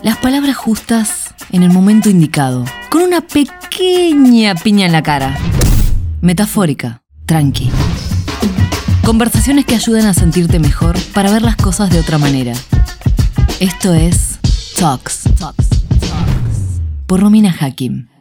Las palabras justas en el momento indicado, con una pequeña piña en la cara. Metafórica, tranqui. Conversaciones que ayudan a sentirte mejor para ver las cosas de otra manera. Esto es Talks, Talks, Talks. Por Romina Hakim.